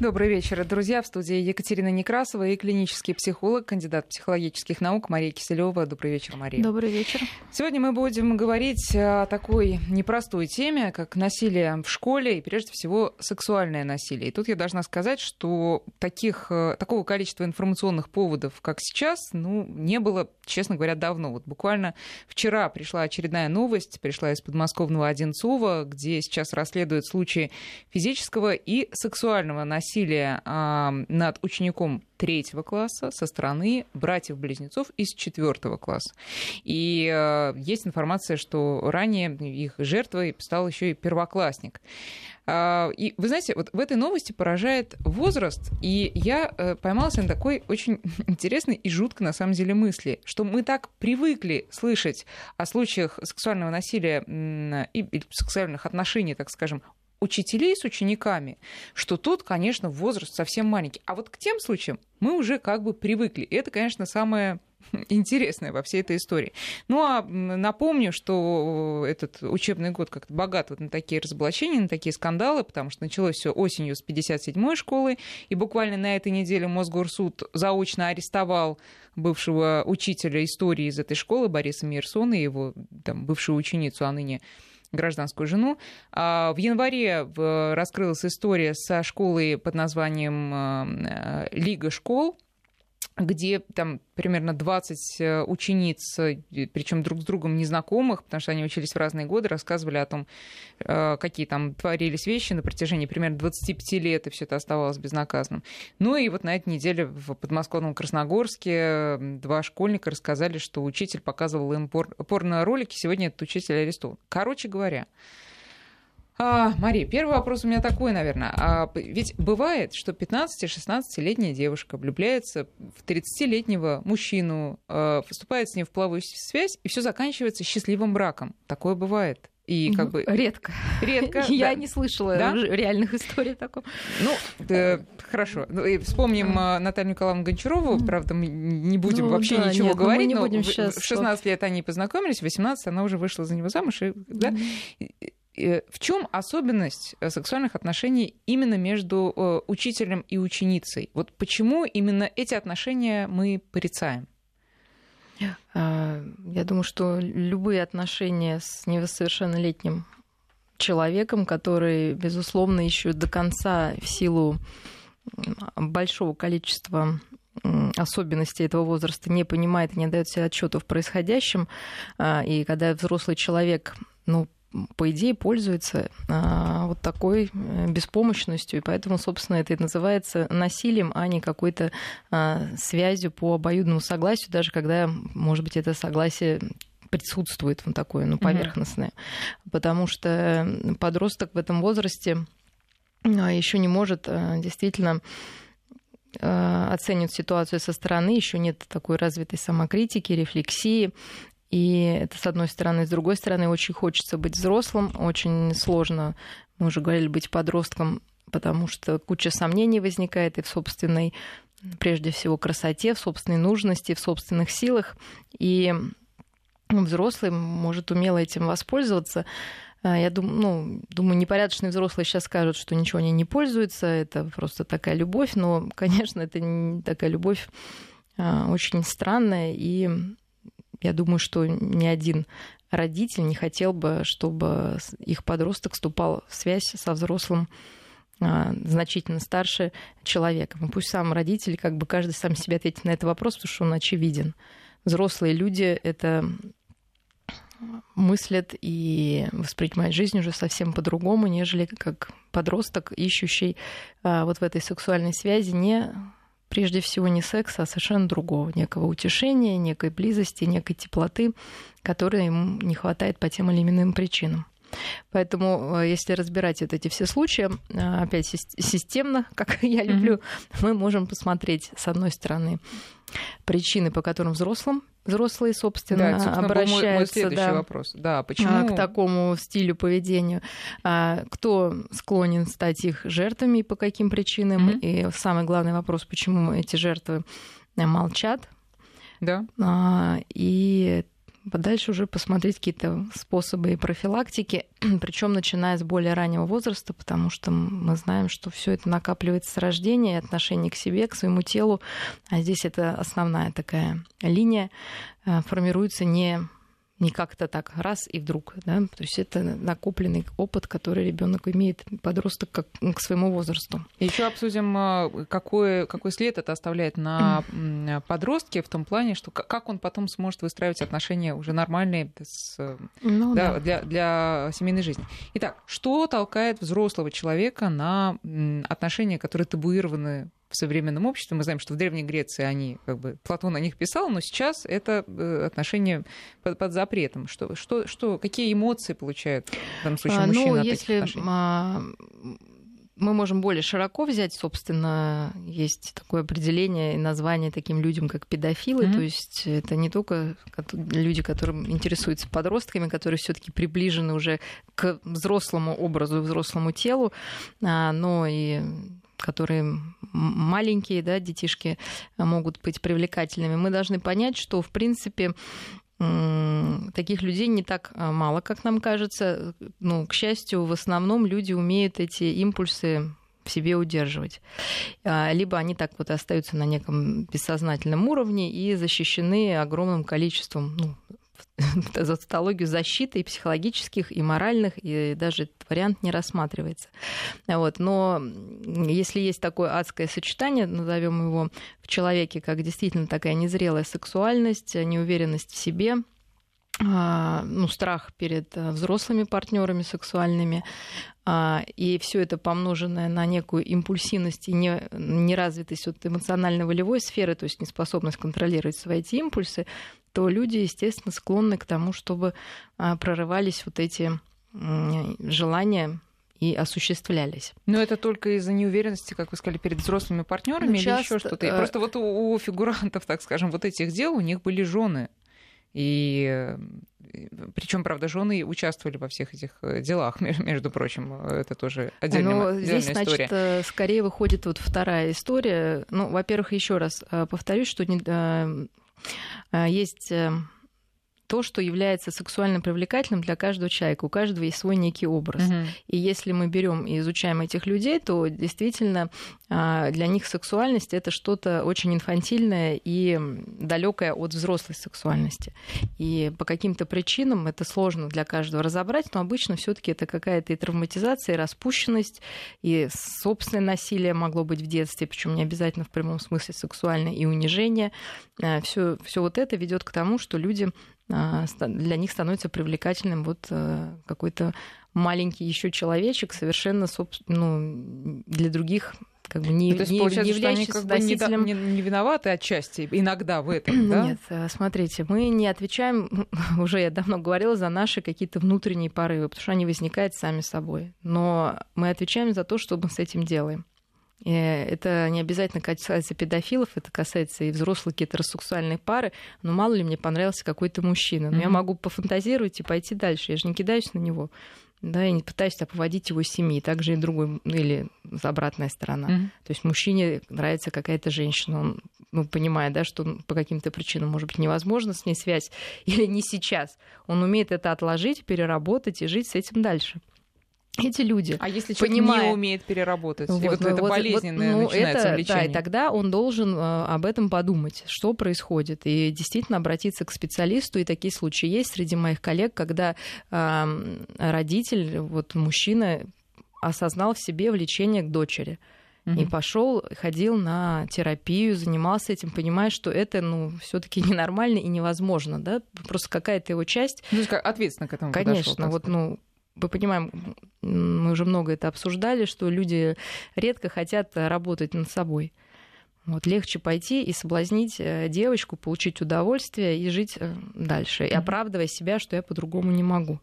Добрый вечер, друзья. В студии Екатерина Некрасова и клинический психолог, кандидат психологических наук Мария Киселева. Добрый вечер, Мария. Добрый вечер. Сегодня мы будем говорить о такой непростой теме, как насилие в школе и, прежде всего, сексуальное насилие. И тут я должна сказать, что таких, э, такого количества информационных поводов, как сейчас, ну, не было, честно говоря, давно. Вот буквально вчера пришла очередная новость, пришла из подмосковного Одинцова, где сейчас расследуют случаи физического и сексуального насилия насилие над учеником третьего класса со стороны братьев-близнецов из четвертого класса. И э, есть информация, что ранее их жертвой стал еще и первоклассник. А, и вы знаете, вот в этой новости поражает возраст, и я э, поймалась на такой очень интересной и жуткой на самом деле мысли, что мы так привыкли слышать о случаях сексуального насилия и сексуальных отношений, так скажем, учителей с учениками, что тут, конечно, возраст совсем маленький. А вот к тем случаям мы уже как бы привыкли. И это, конечно, самое интересное во всей этой истории. Ну а напомню, что этот учебный год как-то богат вот на такие разоблачения, на такие скандалы, потому что началось все осенью с 57-й школы, и буквально на этой неделе Мосгорсуд заочно арестовал бывшего учителя истории из этой школы Бориса Мирсона и его там, бывшую ученицу, а ныне гражданскую жену. А, в январе раскрылась история со школой под названием э, «Лига школ», где там примерно 20 э, учениц, э, причем друг с другом незнакомых, потому что они учились в разные годы, рассказывали о том, э, какие там творились вещи на протяжении примерно 25 лет, и все это оставалось безнаказанным. Ну и вот на этой неделе в подмосковном Красногорске два школьника рассказали, что учитель показывал им пор- порно-ролики, сегодня этот учитель арестован. Короче говоря, а, Мария, первый вопрос у меня такой, наверное. А, ведь бывает, что 15-16-летняя девушка влюбляется в 30-летнего мужчину, а, вступает с ним в половую связь, и все заканчивается счастливым браком. Такое бывает. И как бы... Редко. Редко. Я да. не слышала да? реальных историй такого. Ну, да, хорошо. Ну, и вспомним mm. Наталью Николаевну Гончарову. Правда, мы не будем ну, вообще да, ничего нет, говорить. Мы не будем но сейчас... В 16 лет они познакомились, в 18 она уже вышла за него замуж. И, да? mm. Э, в чем особенность э, сексуальных отношений именно между э, учителем и ученицей? Вот почему именно эти отношения мы порицаем? А, я думаю, что любые отношения с несовершеннолетним человеком, который, безусловно, еще до конца в силу большого количества особенностей этого возраста не понимает и не дает себе отчета в происходящем, а, и когда взрослый человек ну, по идее, пользуется а, вот такой э, беспомощностью, и поэтому, собственно, это и называется насилием, а не какой-то а, связью по обоюдному согласию, даже когда, может быть, это согласие присутствует вот такое, ну, поверхностное. Mm-hmm. Потому что подросток в этом возрасте а, еще не может действительно оценивать ситуацию со стороны, еще нет такой развитой самокритики, рефлексии, и это с одной стороны. С другой стороны, очень хочется быть взрослым, очень сложно, мы уже говорили, быть подростком, потому что куча сомнений возникает и в собственной, прежде всего, красоте, в собственной нужности, в собственных силах. И взрослый может умело этим воспользоваться. А, я думаю, ну, думаю, непорядочные взрослые сейчас скажут, что ничего они не пользуются, это просто такая любовь, но, конечно, это не такая любовь а, очень странная и я думаю, что ни один родитель не хотел бы, чтобы их подросток вступал в связь со взрослым а, значительно старше человеком. И пусть сам родитель, как бы каждый сам себе ответит на этот вопрос, потому что он очевиден. Взрослые люди это мыслят и воспринимают жизнь уже совсем по-другому, нежели как подросток, ищущий а, вот в этой сексуальной связи не прежде всего не секса, а совершенно другого, некого утешения, некой близости, некой теплоты, которой ему не хватает по тем или иным причинам. Поэтому, э, если разбирать вот эти все случаи, э, опять системно, как я люблю, mm-hmm. мы можем посмотреть, с одной стороны, причины, по которым взрослым взрослые, собственно, да, собственно обращаются мой, мой следующий да, вопрос. Да, почему? к такому стилю поведения. А, кто склонен стать их жертвами и по каким причинам? Mm-hmm. И самый главный вопрос, почему эти жертвы молчат? Да. А, и Дальше уже посмотреть какие-то способы профилактики, причем начиная с более раннего возраста, потому что мы знаем, что все это накапливается с рождения, и отношение к себе, к своему телу, а здесь это основная такая линия, э, формируется не не как-то так раз и вдруг. Да? То есть это накопленный опыт, который ребенок имеет, подросток, как, к своему возрасту. Еще обсудим, а, какой, какой след это оставляет на подростке в том плане, что как он потом сможет выстраивать отношения уже нормальные с, ну, да, да. Для, для семейной жизни. Итак, что толкает взрослого человека на отношения, которые табуированы в современном обществе. Мы знаем, что в Древней Греции они, как бы, Платон о них писал, но сейчас это э, отношения под, под запретом. Что, что, что, какие эмоции получают в данном случае а, мужчины ну, от если, этих а, мы можем более широко взять, собственно, есть такое определение и название таким людям, как педофилы, mm-hmm. то есть это не только люди, которые интересуются подростками, которые все-таки приближены уже к взрослому образу, взрослому телу, а, но и которые маленькие, да, детишки могут быть привлекательными, мы должны понять, что, в принципе, таких людей не так а, мало, как нам кажется. Ну, к счастью, в основном люди умеют эти импульсы в себе удерживать. А, либо они так вот остаются на неком бессознательном уровне и защищены огромным количеством ну, за цитологию защиты и психологических, и моральных, и даже этот вариант не рассматривается. Вот. Но если есть такое адское сочетание, назовем его в человеке, как действительно такая незрелая сексуальность, неуверенность в себе, а, ну, страх перед э, взрослыми партнерами сексуальными, а, и все это помноженное на некую импульсивность и неразвитость от эмоционально-волевой сферы, то есть неспособность контролировать свои эти импульсы, то люди, естественно, склонны к тому, чтобы а, прорывались вот эти желания и осуществлялись. Но это только из-за неуверенности, как вы сказали, перед взрослыми партнерами ну, или еще что-то. Э... Просто вот у, у фигурантов, так скажем, вот этих дел у них были жены. И причем, правда, жены участвовали во всех этих э, делах, между прочим, это тоже отдельная, Но здесь, история. значит, э, скорее выходит вот вторая история. Ну, во-первых, еще раз повторюсь, что есть то, что является сексуально привлекательным для каждого человека. У каждого есть свой некий образ. Угу. И если мы берем и изучаем этих людей, то действительно а, для них сексуальность это что-то очень инфантильное и далекое от взрослой сексуальности. И по каким-то причинам это сложно для каждого разобрать, но обычно все-таки это какая-то и травматизация, и распущенность, и собственное насилие могло быть в детстве, причем не обязательно в прямом смысле сексуальное, и унижение. Все, а, все вот это ведет к тому, что люди для них становится привлекательным вот э, какой-то маленький еще человечек, совершенно ну, для других как бы не, ну, то есть, не, не являющийся как бы носителем... не, не, не виноваты отчасти, иногда в этом, да? Нет, э, смотрите, мы не отвечаем, уже я давно говорила, за наши какие-то внутренние порывы, потому что они возникают сами собой. Но мы отвечаем за то, что мы с этим делаем. И это не обязательно касается педофилов, это касается и взрослых гетеросексуальных пары. Но мало ли мне понравился какой-то мужчина. Но mm-hmm. я могу пофантазировать и пойти дальше. Я же не кидаюсь на него. Да, я не пытаюсь оповодить его семьи. Также и другой, ну, или обратная сторона. Mm-hmm. То есть мужчине нравится какая-то женщина, он ну, понимая, да, что по каким-то причинам, может быть, невозможно с ней связь, или не сейчас. Он умеет это отложить, переработать и жить с этим дальше эти люди. А если человек понимая... не умеет переработать, вот, и вот ну, это вот, болезненное вот, ну, начинается это, влечение. Да, и тогда он должен э, об этом подумать, что происходит, и действительно обратиться к специалисту. И такие случаи есть среди моих коллег, когда э, родитель, вот мужчина, осознал в себе влечение к дочери. И пошел, ходил на терапию, занимался этим, понимая, что это, ну, все-таки ненормально и невозможно, да, просто какая-то его часть. Ну, как ответственно к этому Конечно, подошел, вот, ну, мы понимаем, мы уже много это обсуждали, что люди редко хотят работать над собой. Вот легче пойти и соблазнить э, девочку, получить удовольствие и жить э, дальше, и оправдывая себя, что я по-другому не могу.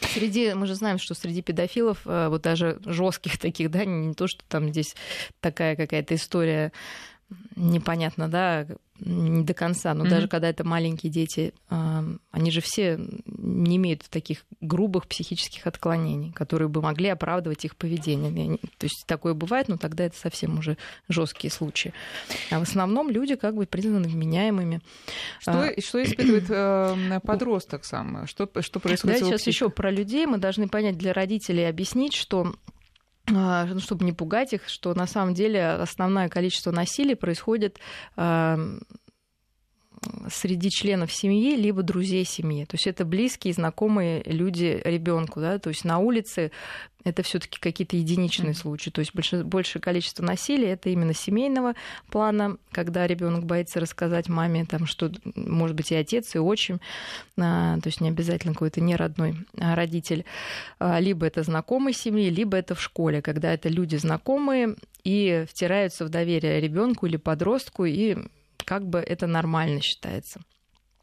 Среди, мы же знаем, что среди педофилов, э, вот даже жестких таких, да, не то, что там здесь такая какая-то история непонятно, да, не до конца, но mm-hmm. даже когда это маленькие дети, они же все не имеют таких грубых психических отклонений, которые бы могли оправдывать их поведение. То есть такое бывает, но тогда это совсем уже жесткие случаи. А в основном люди как бы признаны вменяемыми. Что, а... что испытывает э, подросток сам? Что, что происходит? Да, сейчас еще про людей мы должны понять для родителей объяснить, что а, ну, чтобы не пугать их, что на самом деле основное количество насилия происходит среди членов семьи, либо друзей семьи. То есть это близкие, знакомые люди ребенку. Да? То есть на улице это все-таки какие-то единичные mm-hmm. случаи. То есть больше, большее количество насилия это именно семейного плана, когда ребенок боится рассказать маме, там, что может быть и отец, и отчим, а, то есть не обязательно какой-то неродной а, родитель. А, либо это знакомый семьи, либо это в школе, когда это люди знакомые и втираются в доверие ребенку или подростку и как бы это нормально считается.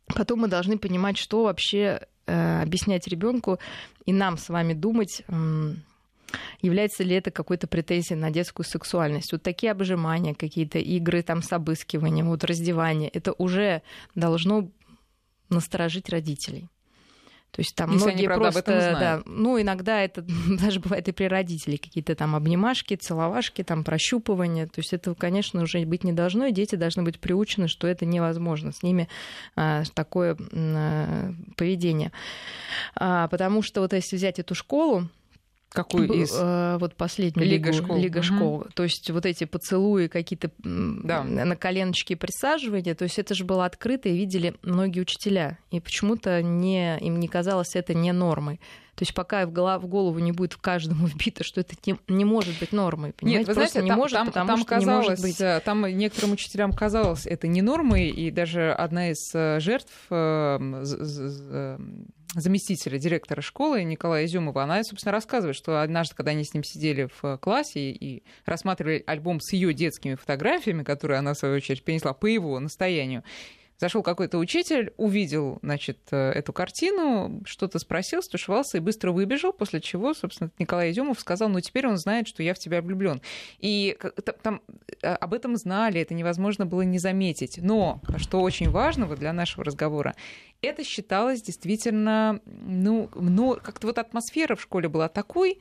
Потом мы должны понимать, что вообще э, объяснять ребенку и нам с вами думать, э, является ли это какой-то претензией на детскую сексуальность. Вот такие обжимания, какие-то игры там с обыскиванием, вот раздевание, это уже должно насторожить родителей. То есть там Если многие правда, просто, да, ну иногда это даже бывает и при родителях какие-то там обнимашки, целовашки, там прощупывания. То есть этого, конечно, уже быть не должно, и дети должны быть приучены, что это невозможно. С ними а, такое а, поведение, а, потому что вот если взять эту школу, Какую из? Э, вот последнюю Лига школ. Лига школ. То есть вот эти поцелуи, какие-то да. на коленочки присаживания, то есть это же было открыто и видели многие учителя. И почему-то не, им не казалось это не нормой. То есть пока в, голов, в голову не будет каждому вбито, что это не, не может быть нормой. Понимаете? Нет, вы знаете, не там, может, там, потому там что казалось, не может быть. Э, там некоторым учителям казалось это не нормой, и даже одна из э, жертв заместителя директора школы Николая Изюмова, она, собственно, рассказывает, что однажды, когда они с ним сидели в классе и рассматривали альбом с ее детскими фотографиями, которые она, в свою очередь, принесла по его настоянию, Зашел какой-то учитель, увидел, значит, э, эту картину, что-то спросил, стушевался и быстро выбежал, после чего, собственно, Николай Изюмов сказал, ну, теперь он знает, что я в тебя влюблен. И там э, об этом знали, это невозможно было не заметить. Но, что очень важного для нашего разговора, это считалось действительно, ну, ну как-то вот атмосфера в школе была такой,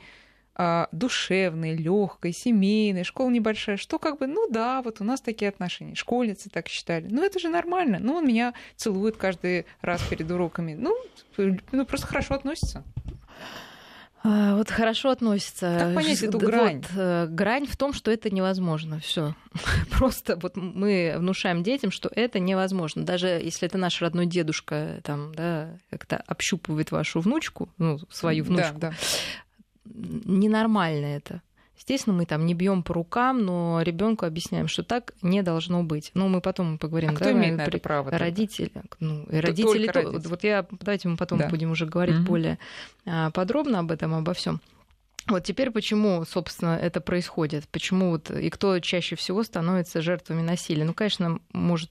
а, душевной, легкой, семейной, школа небольшая, что как бы, ну да, вот у нас такие отношения, школьницы так считали, ну это же нормально, ну он меня целует каждый раз перед уроками, ну, ну просто хорошо относится. А, вот хорошо относится. Как понять эту грань? Вот, э, грань в том, что это невозможно. Все. Просто вот мы внушаем детям, что это невозможно. Даже если это наш родной дедушка там, да, как-то общупывает вашу внучку, ну, свою внучку, да, да ненормально это. Естественно, мы там не бьем по рукам, но ребенку объясняем, что так не должно быть. Ну, мы потом поговорим. А кто да, имеет на это право? Родители. Ну, и родители, то, родители. Вот я, давайте мы потом да. будем уже говорить угу. более а, подробно об этом, обо всем. Вот теперь почему, собственно, это происходит? Почему вот и кто чаще всего становится жертвами насилия? Ну, конечно, может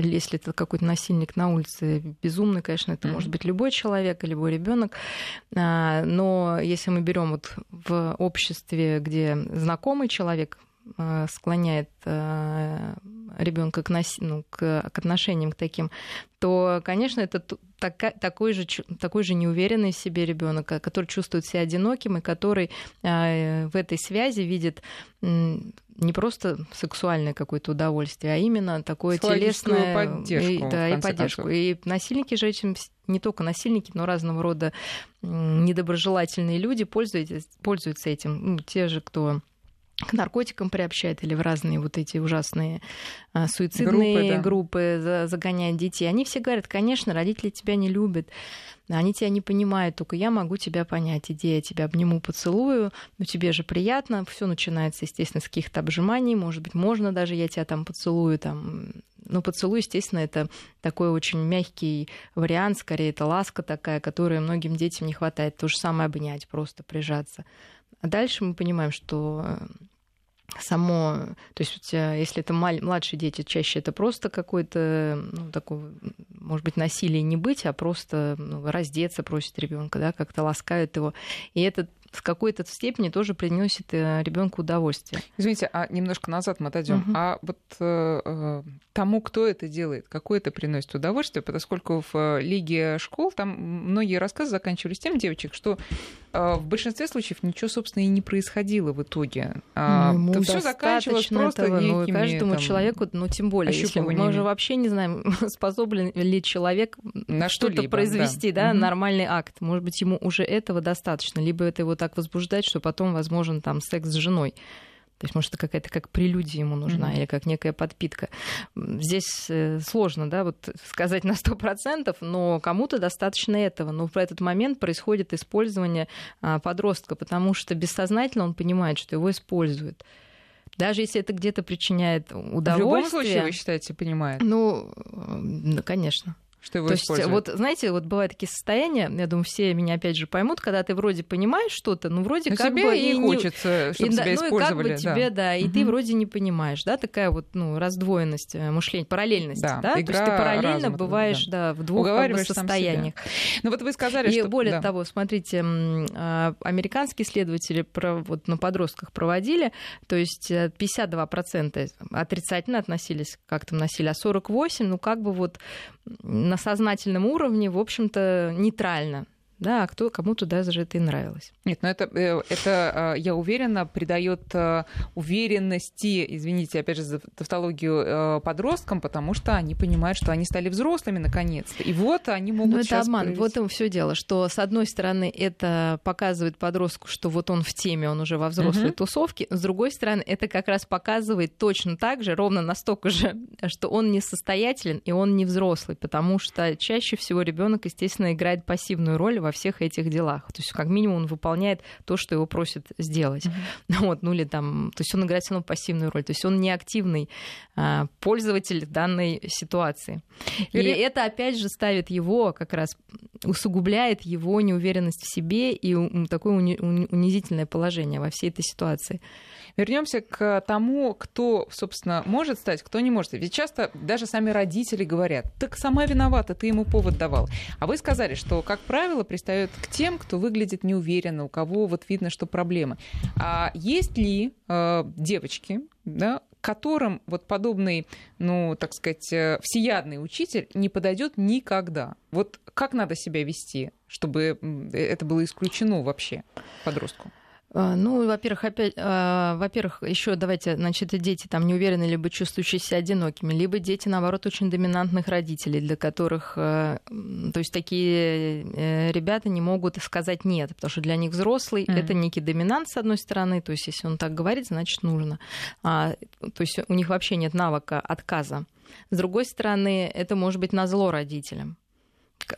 если это какой-то насильник на улице безумный, конечно, это mm-hmm. может быть любой человек, любой ребенок. А, но если мы берем вот в обществе, где знакомый человек а, склоняет а, ребенка к, нас... ну, к, к отношениям к таким, то, конечно, это така... такой, же, такой же неуверенный в себе ребенок, который чувствует себя одиноким и который в этой связи видит не просто сексуальное какое-то удовольствие, а именно такое телесное поддержку, и, да, и поддержку. Концов. И насильники же этим не только насильники, но разного рода недоброжелательные люди пользуются, пользуются этим. Ну, те же, кто к наркотикам приобщает или в разные вот эти ужасные а, суицидные группы, да. группы загоняют детей. Они все говорят, конечно, родители тебя не любят, они тебя не понимают, только я могу тебя понять. Иди, я тебя обниму, поцелую, но тебе же приятно. Все начинается, естественно, с каких-то обжиманий. Может быть, можно даже я тебя там поцелую, там ну, поцелуй, естественно, это такой очень мягкий вариант, скорее это ласка такая, которой многим детям не хватает. То же самое обнять, просто прижаться. А дальше мы понимаем, что э, само, то есть тебя, если это младшие дети, чаще это просто какой-то, ну, такой, может быть, насилие не быть, а просто ну, раздеться просит ребенка, да, как-то ласкают его. И это в какой-то степени тоже приносит э, ребенку удовольствие. Извините, а немножко назад мы отойдем. Угу. А вот э, э, тому, кто это делает, какое это приносит удовольствие, поскольку в э, Лиге школ там многие рассказы заканчивались тем девочек, что э, в большинстве случаев ничего, собственно, и не происходило в итоге. А, ну, то все заканчивалось просто этого, некими, ну, каждому там, человеку, ну, тем более, если мы уже вообще не знаем, способен ли человек на что-то произвести, да, да угу. нормальный акт. Может быть, ему уже этого достаточно, либо это его так возбуждать, что потом возможен там секс с женой. То есть, может, это какая-то как прелюдия ему нужна mm-hmm. или как некая подпитка. Здесь э, сложно, да, вот сказать на сто процентов, но кому-то достаточно этого. Но в этот момент происходит использование а, подростка, потому что бессознательно он понимает, что его используют. Даже если это где-то причиняет удовольствие. В любом случае, вы считаете, понимает? Ну, э, конечно что его То используют. есть, вот, знаете, вот бывают такие состояния, я думаю, все меня опять же поймут, когда ты вроде понимаешь что-то, ну вроде Но как тебе бы... и, хочется, чтобы и, тебя ну, использовали. Ну и как бы тебе, да, и угу. ты вроде не понимаешь, да, такая вот, ну, раздвоенность э, мышления, параллельность, да, да? Игра То есть ты параллельно бываешь, да, да в двух как бы, состояниях. Ну вот вы сказали, и что... более да. того, смотрите, а, американские исследователи про, вот на подростках проводили, то есть 52% э, отрицательно относились к актам насилия, а 48%, ну как бы вот на сознательном уровне, в общем-то, нейтрально да, а кто кому-то даже это и нравилось. Нет, но это, э, это э, я уверена, придает э, уверенности, извините, опять же, за тавтологию подросткам, потому что они понимают, что они стали взрослыми наконец-то. И вот они могут Но это обман. Проявить. Вот им все дело, что с одной стороны это показывает подростку, что вот он в теме, он уже во взрослой угу. тусовке, с другой стороны это как раз показывает точно так же, ровно настолько же, что он несостоятелен и он не взрослый, потому что чаще всего ребенок, естественно, играет пассивную роль во всех этих делах. То есть, как минимум, он выполняет то, что его просят сделать. Mm-hmm. Вот, ну или там, то есть он играет все равно пассивную роль. То есть он не активный а, пользователь данной ситуации. И Или... это, опять же, ставит его как раз усугубляет его неуверенность в себе и такое унизительное положение во всей этой ситуации. Вернемся к тому, кто, собственно, может стать, кто не может. Ведь часто даже сами родители говорят, так сама виновата, ты ему повод давал. А вы сказали, что, как правило, пристает к тем, кто выглядит неуверенно, у кого вот видно, что проблемы. А есть ли э, девочки, да, которым вот подобный, ну, так сказать, э, всеядный учитель не подойдет никогда. Вот как надо себя вести, чтобы это было исключено вообще подростку? А, ну, во-первых, опять, э, во-первых, еще давайте, значит, дети там не уверены, либо чувствующиеся одинокими, либо дети, наоборот, очень доминантных родителей, для которых, э, то есть такие э, ребята не могут сказать нет, потому что для них взрослый mm. это некий доминант с одной стороны, то есть если он так говорит, значит нужно, а, то есть у них вообще нет навыка отказа. С другой стороны, это может быть на зло родителям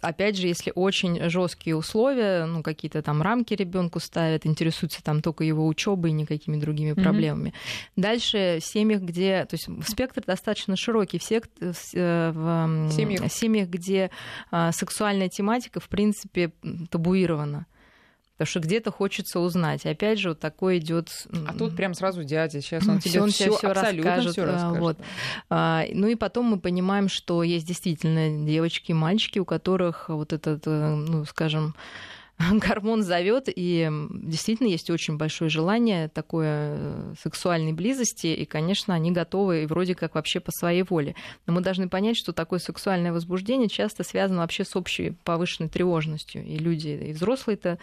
опять же, если очень жесткие условия, ну, какие-то там рамки ребенку ставят, интересуются там только его учебой и никакими другими mm-hmm. проблемами. Дальше в семьях, где, то есть спектр достаточно широкий, в, э, в семьях. семьях, где а, сексуальная тематика, в принципе, табуирована. Потому что где-то хочется узнать. И опять же, вот такой идет. А тут прям сразу дядя. Сейчас он тебе все расскажет. Расскажет. Вот. А, ну и потом мы понимаем, что есть действительно девочки и мальчики, у которых вот этот, э, ну, скажем, гормон зовет, и действительно есть очень большое желание такой э, сексуальной близости, и, конечно, они готовы и вроде как вообще по своей воле. Но мы должны понять, что такое сексуальное возбуждение часто связано вообще с общей повышенной тревожностью. И люди, и взрослые-то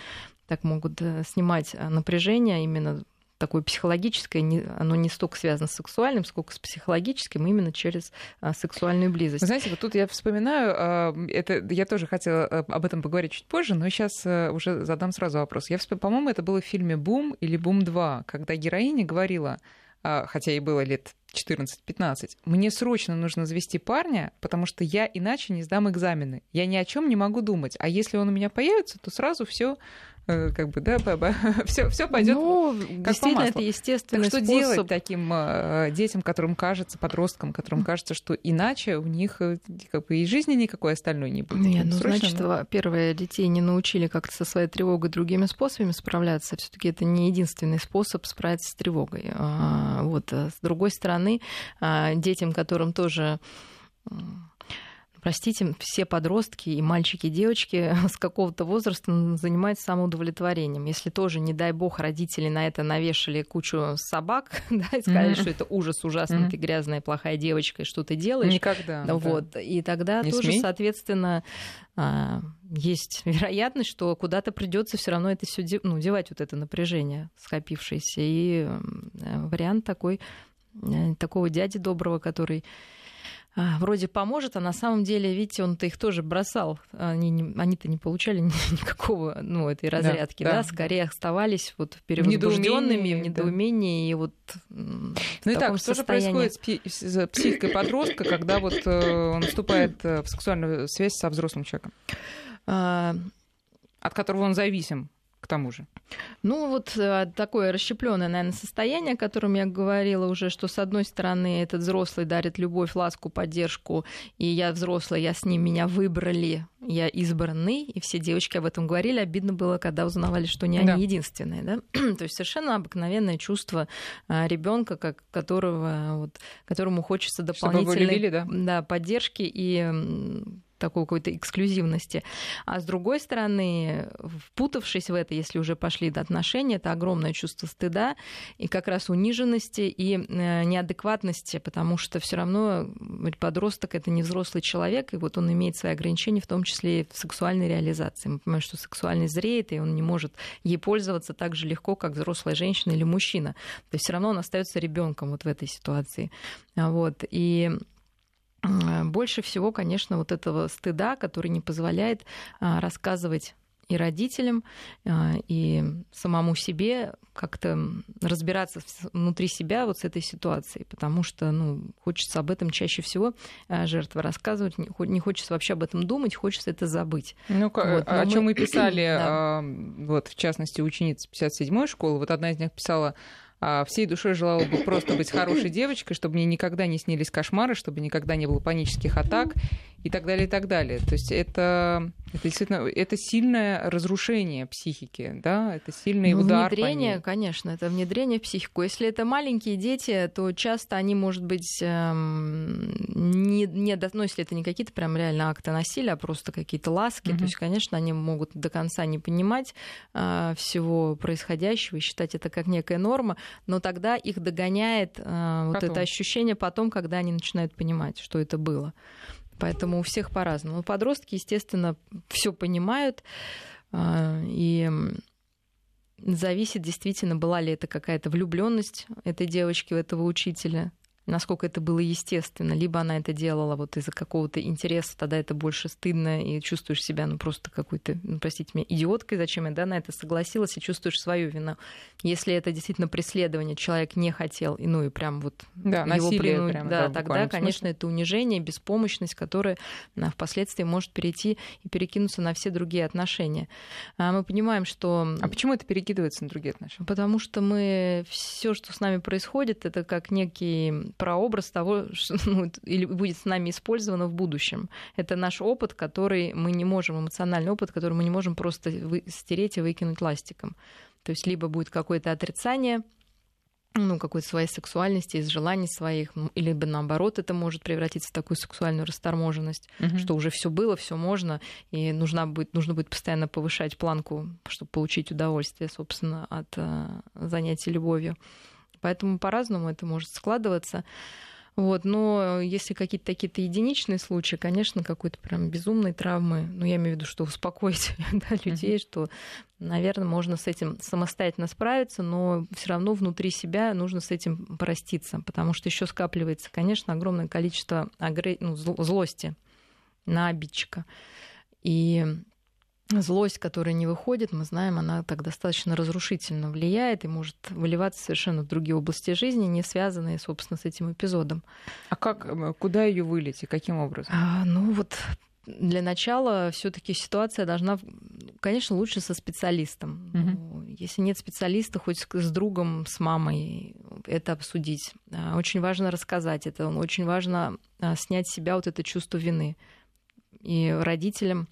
так могут э, снимать э, напряжение именно такое психологическое, оно не столько связано с сексуальным, сколько с психологическим, именно через а, сексуальную близость. Знаете, вот тут я вспоминаю, а, это я тоже хотела э, об этом поговорить чуть позже, но сейчас уже задам сразу вопрос. Я вспом... По-моему, это было в фильме «Бум» или «Бум 2», когда героиня говорила, а, хотя ей было лет 14-15, мне срочно нужно завести парня, потому что я иначе не сдам экзамены. Я ни о чем не могу думать. А если он у меня появится, то сразу все Э, как бы, да, все, все пойдет ну, как действительно, по это естественный так что способ. делать таким э, детям, которым кажется, подросткам, которым кажется, что иначе у них э, как бы и жизни никакой остальной не будет. Нет, ну, Срочно, значит, но... первое, детей не научили как-то со своей тревогой другими способами справляться. все таки это не единственный способ справиться с тревогой. А, вот. С другой стороны, а, детям, которым тоже простите, все подростки и мальчики, и девочки с какого-то возраста занимаются самоудовлетворением. Если тоже, не дай бог, родители на это навешали кучу собак, да, и сказали, mm-hmm. что это ужас, ужасно, mm-hmm. ты грязная, плохая девочка, и что ты делаешь. Никогда. Вот. Да. И тогда не тоже, смей. соответственно, а, есть вероятность, что куда-то придется все равно это все ну, девать вот это напряжение скопившееся. И вариант такой э, такого дяди доброго, который вроде поможет, а на самом деле, видите, он-то их тоже бросал. Они, они-то не получали никакого, ну, этой разрядки, да, да. да? скорее оставались вот перевозбужденными, в недоумении, да. и вот Ну и так, что же происходит с психикой подростка, когда вот э, он вступает э, в сексуальную связь со взрослым человеком? А... От которого он зависим к тому же? Ну, вот э, такое расщепленное, наверное, состояние, о котором я говорила уже, что с одной стороны этот взрослый дарит любовь, ласку, поддержку, и я взрослая, я с ним, меня выбрали, я избранный, и все девочки об этом говорили. Обидно было, когда узнавали, что не да. они единственные, да? То есть совершенно обыкновенное чувство а, ребенка, как которого вот, которому хочется дополнительной любили, да? Да, поддержки и такой какой-то эксклюзивности. А с другой стороны, впутавшись в это, если уже пошли до отношений, это огромное чувство стыда и как раз униженности и э, неадекватности, потому что все равно подросток это не взрослый человек, и вот он имеет свои ограничения, в том числе и в сексуальной реализации. Мы понимаем, что сексуальность зреет, и он не может ей пользоваться так же легко, как взрослая женщина или мужчина. То есть все равно он остается ребенком вот в этой ситуации. Вот. И больше всего, конечно, вот этого стыда, который не позволяет а, рассказывать и родителям, а, и самому себе как-то разбираться внутри себя вот с этой ситуацией, потому что ну, хочется об этом чаще всего а, жертва рассказывать, не хочется вообще об этом думать, хочется это забыть. Ну, вот, о мы... чем мы писали, да. вот в частности, ученица 57-й школы, вот одна из них писала, всей душой желала бы просто быть хорошей девочкой, чтобы мне никогда не снились кошмары, чтобы никогда не было панических атак и так далее, и так далее. То есть это, это действительно это сильное разрушение психики, да, это сильный ну, удар. Внедрение, конечно, это внедрение в психику. Если это маленькие дети, то часто они, может быть, эм, не, не ну, если это не какие-то прям реально акты насилия, а просто какие-то ласки, mm-hmm. то есть, конечно, они могут до конца не понимать э, всего происходящего и считать это как некая норма, но тогда их догоняет э, вот это ощущение потом, когда они начинают понимать, что это было. Поэтому у всех по-разному. Подростки, естественно, все понимают. А, и зависит действительно, была ли это какая-то влюбленность этой девочки в этого учителя, насколько это было естественно. Либо она это делала вот из-за какого-то интереса, тогда это больше стыдно, и чувствуешь себя, ну, просто какой-то, ну, простите меня, идиоткой, зачем я, да, на это согласилась, и чувствуешь свою вину. Если это действительно преследование, человек не хотел, и, ну, и прям вот да, его принудить, прям, да, да, тогда, конечно, это унижение, беспомощность, которая на, впоследствии может перейти и перекинуться на все другие отношения. А мы понимаем, что... А почему это перекидывается на другие отношения? Потому что мы все, что с нами происходит, это как некий прообраз того, что ну, или будет с нами использовано в будущем. Это наш опыт, который мы не можем, эмоциональный опыт, который мы не можем просто стереть и выкинуть ластиком. То есть либо будет какое-то отрицание, ну, какой-то своей сексуальности, из желаний своих, либо наоборот это может превратиться в такую сексуальную расторможенность, угу. что уже все было, все можно, и нужно будет, нужно будет постоянно повышать планку, чтобы получить удовольствие, собственно, от э, занятий любовью. Поэтому по-разному это может складываться. Вот, но если какие-то такие-то единичные случаи, конечно, какой-то прям безумной травмы, ну, я имею в виду, что успокоить да, людей, mm-hmm. что, наверное, можно с этим самостоятельно справиться, но все равно внутри себя нужно с этим проститься, потому что еще скапливается, конечно, огромное количество агр... ну, злости на обидчика. И злость, которая не выходит, мы знаем, она так достаточно разрушительно влияет и может выливаться совершенно в другие области жизни, не связанные, собственно, с этим эпизодом. А как, куда ее вылить и каким образом? А, ну вот для начала все-таки ситуация должна, конечно, лучше со специалистом. Угу. Если нет специалиста, хоть с другом, с мамой это обсудить. А, очень важно рассказать это, очень важно а, снять с себя вот это чувство вины. И родителям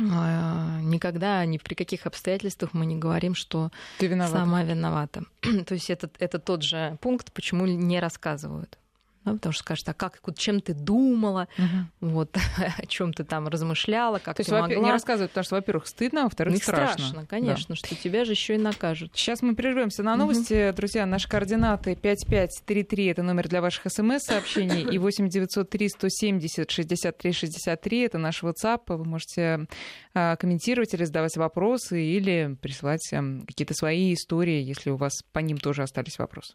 никогда ни при каких обстоятельствах мы не говорим, что Ты виновата. сама виновата. То есть это, это тот же пункт, почему не рассказывают. Да, потому что скажет, а как, чем ты думала, угу. вот, о чем ты там размышляла, как То ты есть, могла. Не рассказывают, потому что, во-первых, стыдно, а во-вторых, ну, страшно. страшно, конечно, да. что тебя же еще и накажут. Сейчас мы прервемся на новости. Угу. Друзья, наши координаты 5533 это номер для ваших смс-сообщений, и 8903 170 63 63 это наш WhatsApp. Вы можете а, комментировать или задавать вопросы, или присылать какие-то свои истории, если у вас по ним тоже остались вопросы.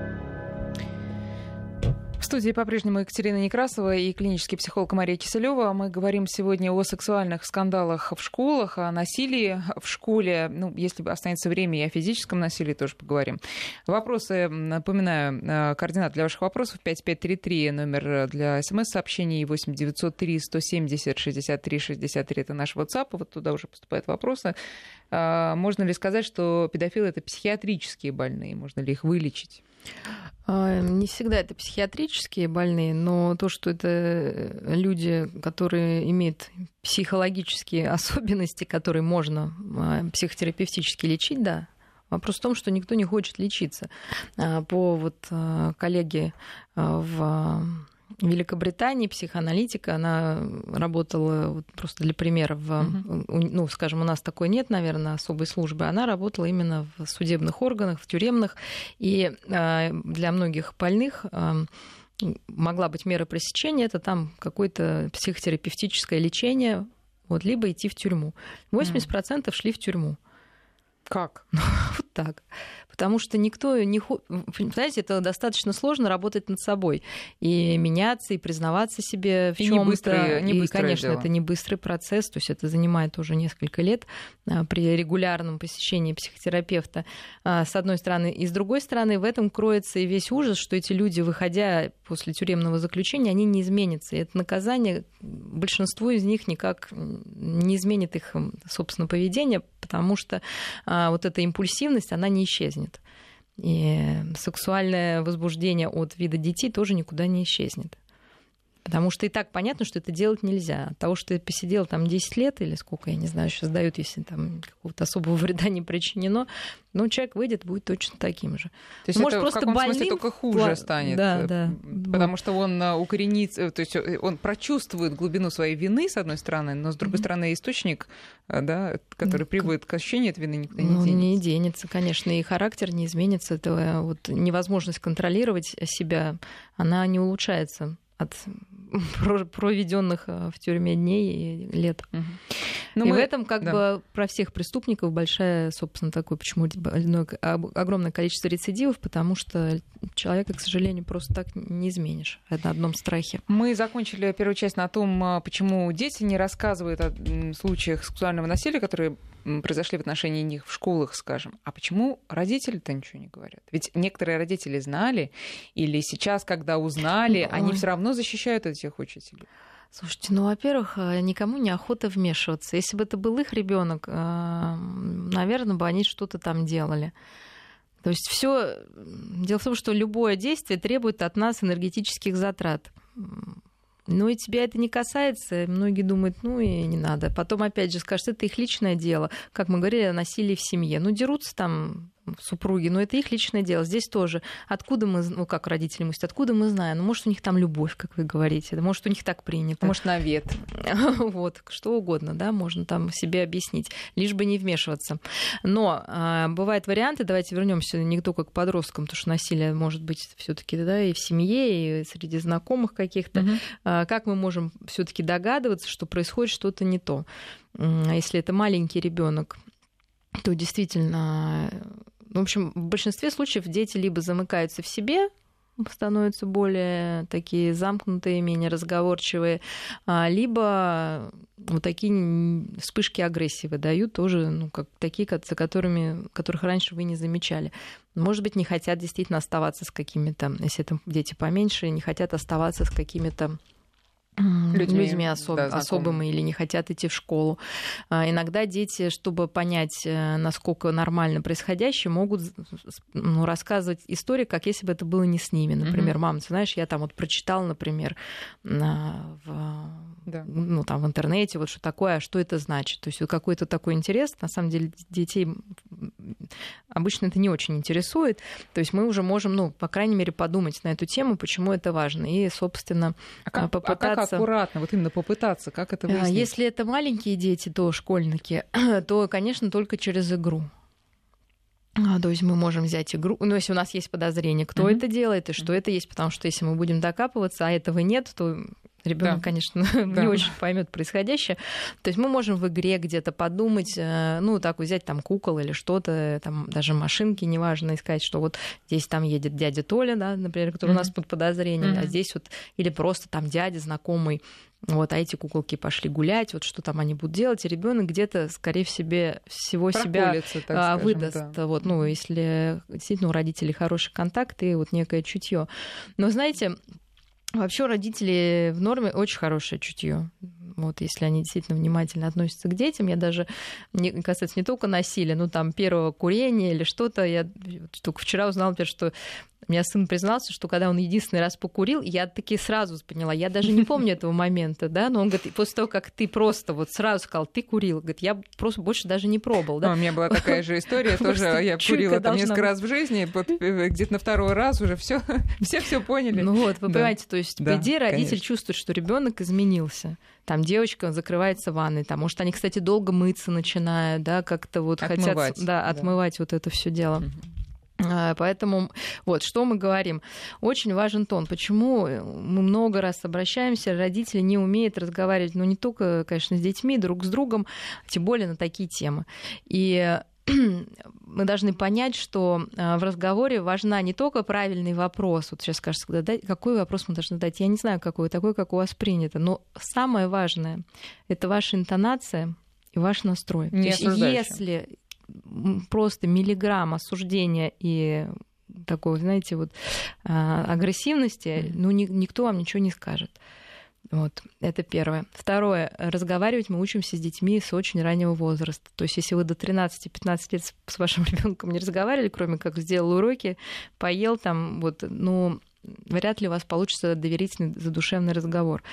Студии по-прежнему Екатерина Некрасова и клинический психолог Мария Киселева. Мы говорим сегодня о сексуальных скандалах в школах, о насилии в школе. Ну, если останется время, и о физическом насилии тоже поговорим. Вопросы, напоминаю, э, координат для ваших вопросов 5533, номер для смс-сообщений 8903 170 63 63, это наш WhatsApp, вот туда уже поступают вопросы. А, можно ли сказать, что педофилы это психиатрические больные? Можно ли их вылечить? А, не всегда это психиатрические больные, но то, что это люди, которые имеют психологические особенности, которые можно а, психотерапевтически лечить, да. Вопрос в том, что никто не хочет лечиться. По вот коллеге в в Великобритании психоаналитика, она работала вот просто для примера, в, uh ну, скажем, у нас такой нет, наверное, особой службы, она работала именно в судебных органах, в тюремных, и э, для многих больных э, могла быть мера пресечения, это там какое-то психотерапевтическое лечение, вот, либо идти в тюрьму. 80% mm. шли в тюрьму. Как? вот так потому что никто не... Знаете, это достаточно сложно работать над собой и меняться, и признаваться себе в чем-то. И, и, конечно, дело. это не быстрый процесс, то есть это занимает уже несколько лет а, при регулярном посещении психотерапевта, а, с одной стороны. И с другой стороны, в этом кроется и весь ужас, что эти люди, выходя после тюремного заключения, они не изменятся. И это наказание большинству из них никак не изменит их, собственно, поведение, потому что а, вот эта импульсивность, она не исчезнет. И сексуальное возбуждение от вида детей тоже никуда не исчезнет. Потому что и так понятно, что это делать нельзя. От того, что ты посидел там 10 лет или сколько, я не знаю, сейчас дают, если там какого-то особого вреда не причинено, но человек выйдет, будет точно таким же. То есть Может, это просто в каком больным... смысле только хуже станет? Да, да. Потому что он а, укоренится, то есть э, он прочувствует глубину своей вины, с одной стороны, но с другой mm-hmm. стороны, источник, да, который приводит к ощущению этой вины, никуда не ну, денется. не денется, конечно, и характер не изменится. Это вот невозможность контролировать себя, она не улучшается от проведенных э, в тюрьме дней и лет. Угу. Ну, и мы... в этом как да. бы про всех преступников большая, собственно, такое, почему огромное количество рецидивов, потому что человека, к сожалению, просто так не изменишь на одном страхе. Мы закончили первую часть на том, а, почему дети не рассказывают о случаях сексуального насилия, которые произошли в отношении них в школах, скажем. А почему родители-то ничего не говорят? Ведь некоторые родители знали, или сейчас, когда узнали, ну, они все равно защищают этих учителей. Слушайте, ну, во-первых, э, никому не охота вмешиваться. Если бы это был их ребенок, э, наверное, бы они что-то там делали. То есть все. Дело в том, что любое действие требует от нас энергетических затрат. Но и тебя это не касается. Многие думают, ну и не надо. Потом опять же скажут, это их личное дело. Как мы говорили о насилии в семье. Ну, дерутся там супруги, но это их личное дело. Здесь тоже. Откуда мы, ну как родители мыслят, откуда мы знаем? Ну, может, у них там любовь, как вы говорите, может, у них так принято. Может, навет. Вот, что угодно, да, можно там себе объяснить, лишь бы не вмешиваться. Но а, бывают варианты, давайте вернемся не только к подросткам, потому что насилие может быть все таки да, и в семье, и среди знакомых каких-то. Угу. А, как мы можем все таки догадываться, что происходит что-то не то? Если это маленький ребенок, то действительно в общем, в большинстве случаев дети либо замыкаются в себе, становятся более такие замкнутые, менее разговорчивые, а, либо вот такие вспышки агрессии выдают тоже, ну, как такие, за которыми, которых раньше вы не замечали. Может быть, не хотят действительно оставаться с какими-то, если это дети поменьше, не хотят оставаться с какими-то людьми, людьми особ, да, особыми или не хотят идти в школу. А, иногда дети, чтобы понять, э, насколько нормально происходящее, могут ну, рассказывать истории, как если бы это было не с ними. Например, mm-hmm. мама, ты знаешь, я там вот прочитал, например, в, да. ну, там, в интернете, вот что такое, а что это значит. То есть вот какой-то такой интерес. На самом деле детей обычно это не очень интересует. То есть мы уже можем, ну, по крайней мере, подумать на эту тему, почему это важно. И, собственно, а как, попытаться... А как аккуратно, вот именно попытаться, как это выяснить? Если это маленькие дети, то школьники, то, конечно, только через игру. А, то есть мы можем взять игру, ну, если у нас есть подозрение, кто mm-hmm. это делает и что mm-hmm. это есть, потому что если мы будем докапываться, а этого нет, то Ребенок, да. конечно, да. не очень поймет происходящее. То есть мы можем в игре где-то подумать, э, ну, так взять там кукол или что-то, там даже машинки, неважно, искать, что вот здесь там едет дядя Толя, да, например, который mm-hmm. у нас под подозрением, mm-hmm. а здесь вот, или просто там дядя знакомый, вот, а эти куколки пошли гулять, вот что там они будут делать, и ребенок где-то, скорее себе, всего себя а, скажем, выдаст. Да. Вот, ну, если действительно у родителей хороший контакт и вот некое чутье. Но знаете, Вообще у родителей в норме очень хорошее чутье. Вот, если они действительно внимательно относятся к детям, я даже не касается не только насилия, ну там первого курения или что-то, я только вчера узнала, например, что у меня сын признался, что когда он единственный раз покурил, я таки сразу поняла, я даже не помню этого момента, да, но он говорит, после того, как ты просто вот сразу сказал, ты курил, говорит, я просто больше даже не пробовал, да. А, у меня была такая же история, тоже я курила там несколько раз в жизни, э, где-то на второй раз уже все, все все поняли. Ну вот, вы понимаете, то есть, по идее, родитель чувствует, что ребенок изменился. Там девочка закрывается в ванной, там, может, они, кстати, долго мыться начинают, да, как-то вот хотят да, отмывать вот это все дело. Поэтому вот что мы говорим. Очень важен тон. Почему мы много раз обращаемся, родители не умеют разговаривать, ну не только, конечно, с детьми, друг с другом, тем более на такие темы. И мы должны понять, что в разговоре важна не только правильный вопрос. Вот сейчас скажешь, какой вопрос мы должны дать. Я не знаю, какой, такой, как у вас принято. Но самое важное — это ваша интонация и ваш настрой. Не То есть, если просто миллиграмм осуждения и такой, знаете, вот а, агрессивности, ну, ни, никто вам ничего не скажет. Вот, это первое. Второе. Разговаривать мы учимся с детьми с очень раннего возраста. То есть, если вы до 13-15 лет с вашим ребенком не разговаривали, кроме как сделал уроки, поел там, вот, ну, вряд ли у вас получится доверительный задушевный разговор.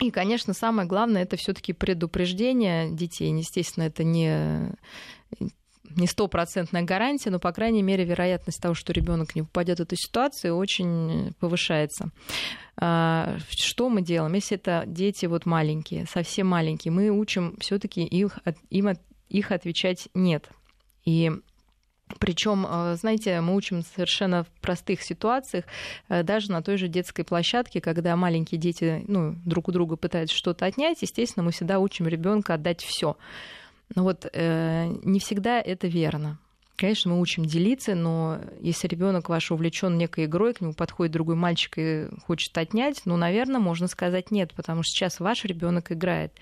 И, конечно, самое главное это все-таки предупреждение детей. Естественно, это не не стопроцентная гарантия, но, по крайней мере, вероятность того, что ребенок не попадет в эту ситуацию, очень повышается. А, что мы делаем? Если это дети вот маленькие, совсем маленькие, мы учим все-таки их, им их отвечать нет. И причем, а, знаете, мы учим совершенно в простых ситуациях, э, даже на той же детской площадке, когда маленькие дети ну, друг у друга пытаются что-то отнять, естественно, мы всегда учим ребенка отдать все. Но вот э, не всегда это верно. Конечно, мы учим делиться, но если ребенок ваш увлечен некой игрой, к нему подходит другой мальчик и хочет отнять, ну, наверное, можно сказать нет, потому что сейчас ваш ребенок играет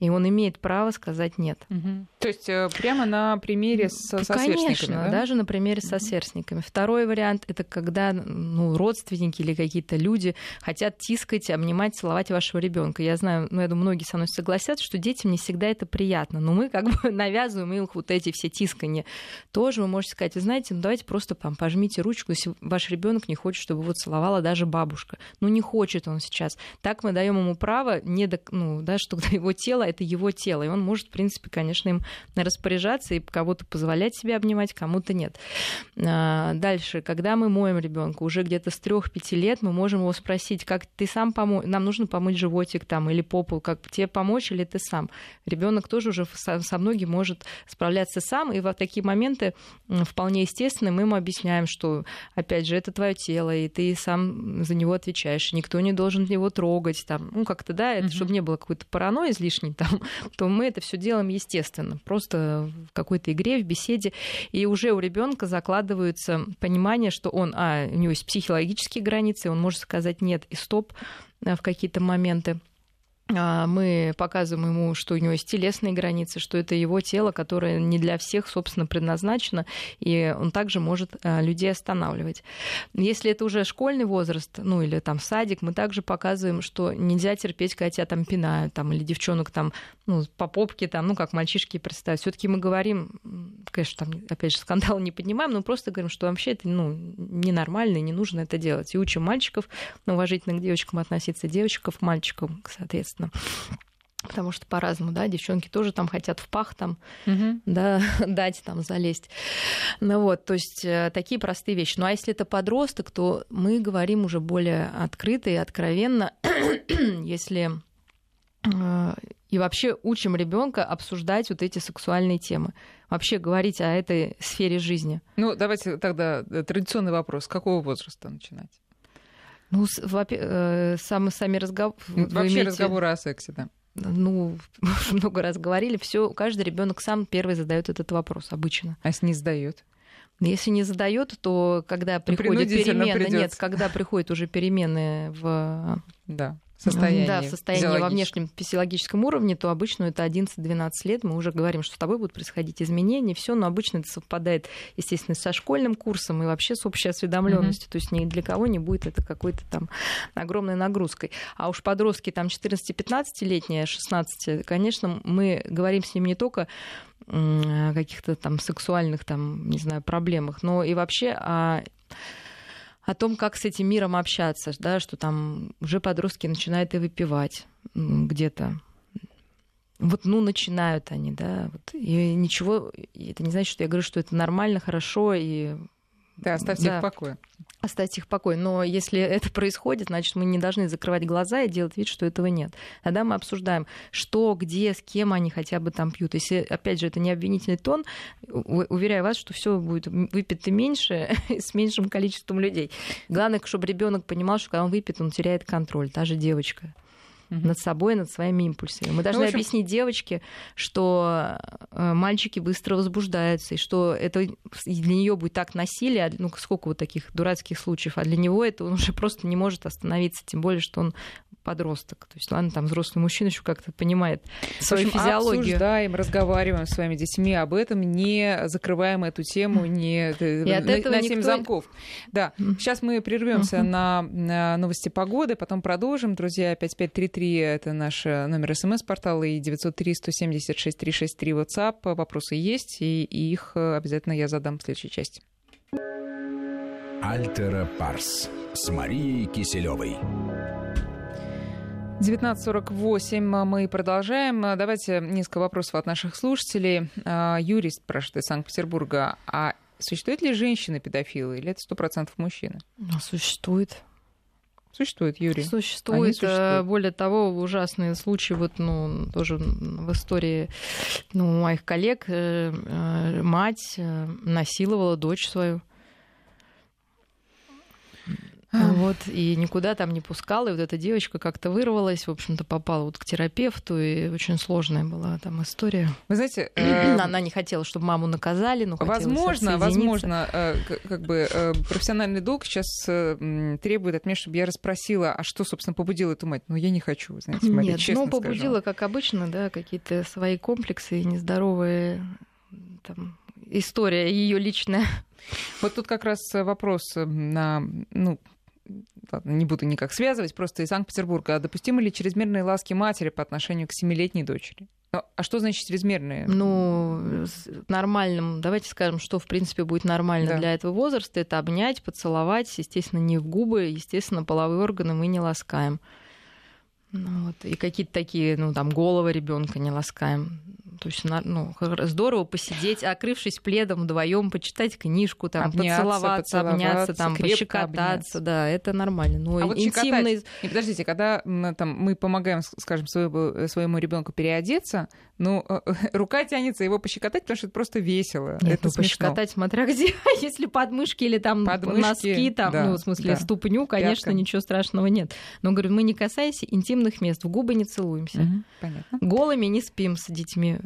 и он имеет право сказать нет. Угу. То есть э, прямо на примере со, со Конечно, да? даже на примере со сверстниками. Второй вариант это когда ну, родственники или какие-то люди хотят тискать, обнимать, целовать вашего ребенка. Я знаю, ну, я думаю, многие со мной согласятся, что детям не всегда это приятно, но мы как бы навязываем им вот эти все тискания. Тоже вы можете сказать, вы знаете, ну давайте просто там пожмите ручку, если ваш ребенок не хочет, чтобы его целовала даже бабушка. Ну не хочет он сейчас. Так мы даем ему право, не до, ну, да, что его тело это его тело, и он может, в принципе, конечно, им распоряжаться и кого-то позволять себе обнимать, кому-то нет. А, дальше, когда мы моем ребенка, уже где-то с 3-5 лет мы можем его спросить, как ты сам помочь, нам нужно помыть животик там или попу, как тебе помочь или ты сам. Ребенок тоже уже со, многим может справляться сам, и в такие моменты вполне естественно мы ему объясняем, что, опять же, это твое тело, и ты сам за него отвечаешь, никто не должен его трогать, там, ну как-то, да, это, mm-hmm. чтобы не было какой-то паранойи излишней, там, то мы это все делаем естественно, просто в какой-то игре, в беседе, и уже у ребенка закладывается понимание, что он, а, у него есть психологические границы, он может сказать нет и стоп э, в какие-то моменты. А, мы показываем ему, что у него есть телесные границы, что это его тело, которое не для всех, собственно, предназначено, и он также может а, людей останавливать. Если это уже школьный возраст, ну или там садик, мы также показываем, что нельзя терпеть, когда тебя там пинают, там, или девчонок там, ну, по попке, там, ну, как мальчишки представить. все таки мы говорим, конечно, там, опять же, скандал не поднимаем, но просто говорим, что вообще это, ну, ненормально, не нужно это делать. И учим мальчиков уважительно к девочкам относиться, девочков к мальчикам, соответственно соответственно. потому что по-разному, да, девчонки тоже там хотят в пах там, Мгм. да, дать там залезть. Ну вот, то есть э, такие простые вещи. Ну а если это подросток, то мы говорим уже более открыто и откровенно, если э, и вообще учим ребенка обсуждать вот эти сексуальные темы, вообще говорить о этой сфере жизни. Ну, давайте тогда э, традиционный вопрос. С какого возраста начинать? Ну, э, сам- сами разговоры. Вообще разговоры о сексе, да. Ну, много раз говорили, все, каждый ребенок сам первый задает этот вопрос обычно. А если не сдает? Если не задает, то когда приходят перемены, нет, придётся. когда приходят уже перемены в Да. Состояние. да, в состоянии во внешнем физиологическом уровне, то обычно это 11-12 лет, мы уже говорим, что с тобой будут происходить изменения, все, но обычно это совпадает, естественно, со школьным курсом и вообще с общей осведомленностью, то есть ни для кого не будет это какой-то там огромной нагрузкой. А уж подростки там 14-15-летние, 16, конечно, мы говорим с ним не только о каких-то там сексуальных там, не знаю, проблемах, но и вообще о о том, как с этим миром общаться, да, что там уже подростки начинают и выпивать где-то. Вот, ну, начинают они, да, вот, и ничего, это не значит, что я говорю, что это нормально, хорошо, и Да, оставьте Да. их в покое. оставьте их в покое. Но если это происходит, значит, мы не должны закрывать глаза и делать вид, что этого нет. Тогда мы обсуждаем, что, где, с кем они хотя бы там пьют. Если, опять же, это не обвинительный тон, уверяю вас, что все будет выпито меньше с меньшим количеством людей. Главное, чтобы ребенок понимал, что когда он выпьет, он теряет контроль, та же девочка Мгм. над собой, над своими импульсами. Мы должны Ну, в общем- объяснить девочке, что э, мальчики быстро возбуждаются, и что это для нее будет так насилие, а, ну сколько вот таких дурацких случаев, а для него это он уже просто не может остановиться, тем более, что он подросток. То есть, ладно, там взрослый мужчина еще как-то понимает В свою общем, физиологию. обсуждаем, разговариваем с своими детьми об этом, не закрываем эту тему не э, И на, на семь никто- замков. Да, сейчас мы прервемся на, на новости погоды, потом продолжим. Друзья, 5533 это наш э, номер смс-портала и 903 176 363 WhatsApp. Вопросы есть, и, их э, обязательно я задам в следующей части. Альтера Парс с Марией Киселевой. 19.48 а мы продолжаем. Давайте несколько вопросов от наших слушателей. А, Юрий спрашивает из Санкт-Петербурга, а существуют ли женщины-педофилы или это 100% мужчины? Ну, существует. Существует, Юрий. Существует. Они существуют. э, Более того, ужасные случаи, вот, ну, тоже в истории ну, моих коллег, э, э, мать насиловала дочь свою. А. Вот, и никуда там не пускала, и вот эта девочка как-то вырвалась, в общем-то, попала вот к терапевту, и очень сложная была там история. Вы знаете, э, Она не хотела, чтобы маму наказали, но Возможно, возможно, э, как бы э, профессиональный долг сейчас э, требует от меня, чтобы я расспросила, а что, собственно, побудило эту мать. Но я не хочу, знаете, Мария, Нет, честно ну, побудила, скажу. как обычно, да, какие-то свои комплексы и нездоровые там, история ее личная. Вот тут как раз вопрос на, ну, не буду никак связывать, просто из Санкт-Петербурга. А допустимы ли чрезмерные ласки матери по отношению к семилетней дочери? Ну, а что значит чрезмерные? Ну, нормальным, давайте скажем, что, в принципе, будет нормально Да. для этого возраста, это обнять, поцеловать, естественно, не в губы, естественно, половые органы мы не ласкаем. Ну, вот. И какие-то такие, ну, там, головы ребенка не ласкаем. То есть, ну, здорово посидеть, окрывшись пледом вдвоем, почитать книжку, там, Обняться, поцеловаться, обняться, там, пощекотаться, да, это нормально. Но А вот интимный... Не, подождите, когда там, мы помогаем, скажем, своему, своему ребенку переодеться, ну, э, рука тянется его пощекотать, потому что это просто весело. Нет, это ну, смешно. пощекотать, смотря где. Если подмышки или там Подмышки, носки, там, да, ну, в смысле, да. ступню, конечно, Пятка. ничего страшного нет. Но, говорю, мы не касаясь интимных мест, в губы не целуемся. Мгм, понятно. Голыми не спим с детьми.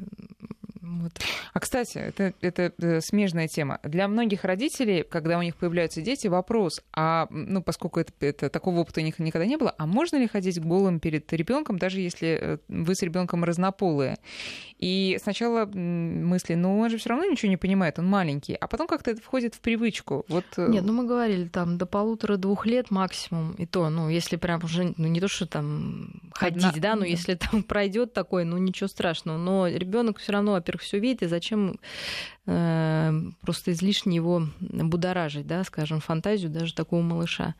Вот. А, кстати, это, это э, смежная тема. Для многих родителей, когда у них появляются дети, вопрос, а, ну, поскольку это, это- такого опыта у них никогда не было, а можно ли ходить голым перед ребенком, даже если э, вы с ребенком разнополые? И сначала мысли, ну, он же все равно ничего не понимает, он маленький, а потом как-то это входит в привычку. Вот, э, Нет, ну мы говорили, там до полутора-двух лет максимум. И то, ну, если прям уже, ну, не то, что там ходить, Одна- да, но да. если там пройдет такое, ну, ничего страшного. Но ребенок все равно, во-первых, все видит, и зачем э, просто излишне его будоражить, да, скажем, фантазию даже такого малыша.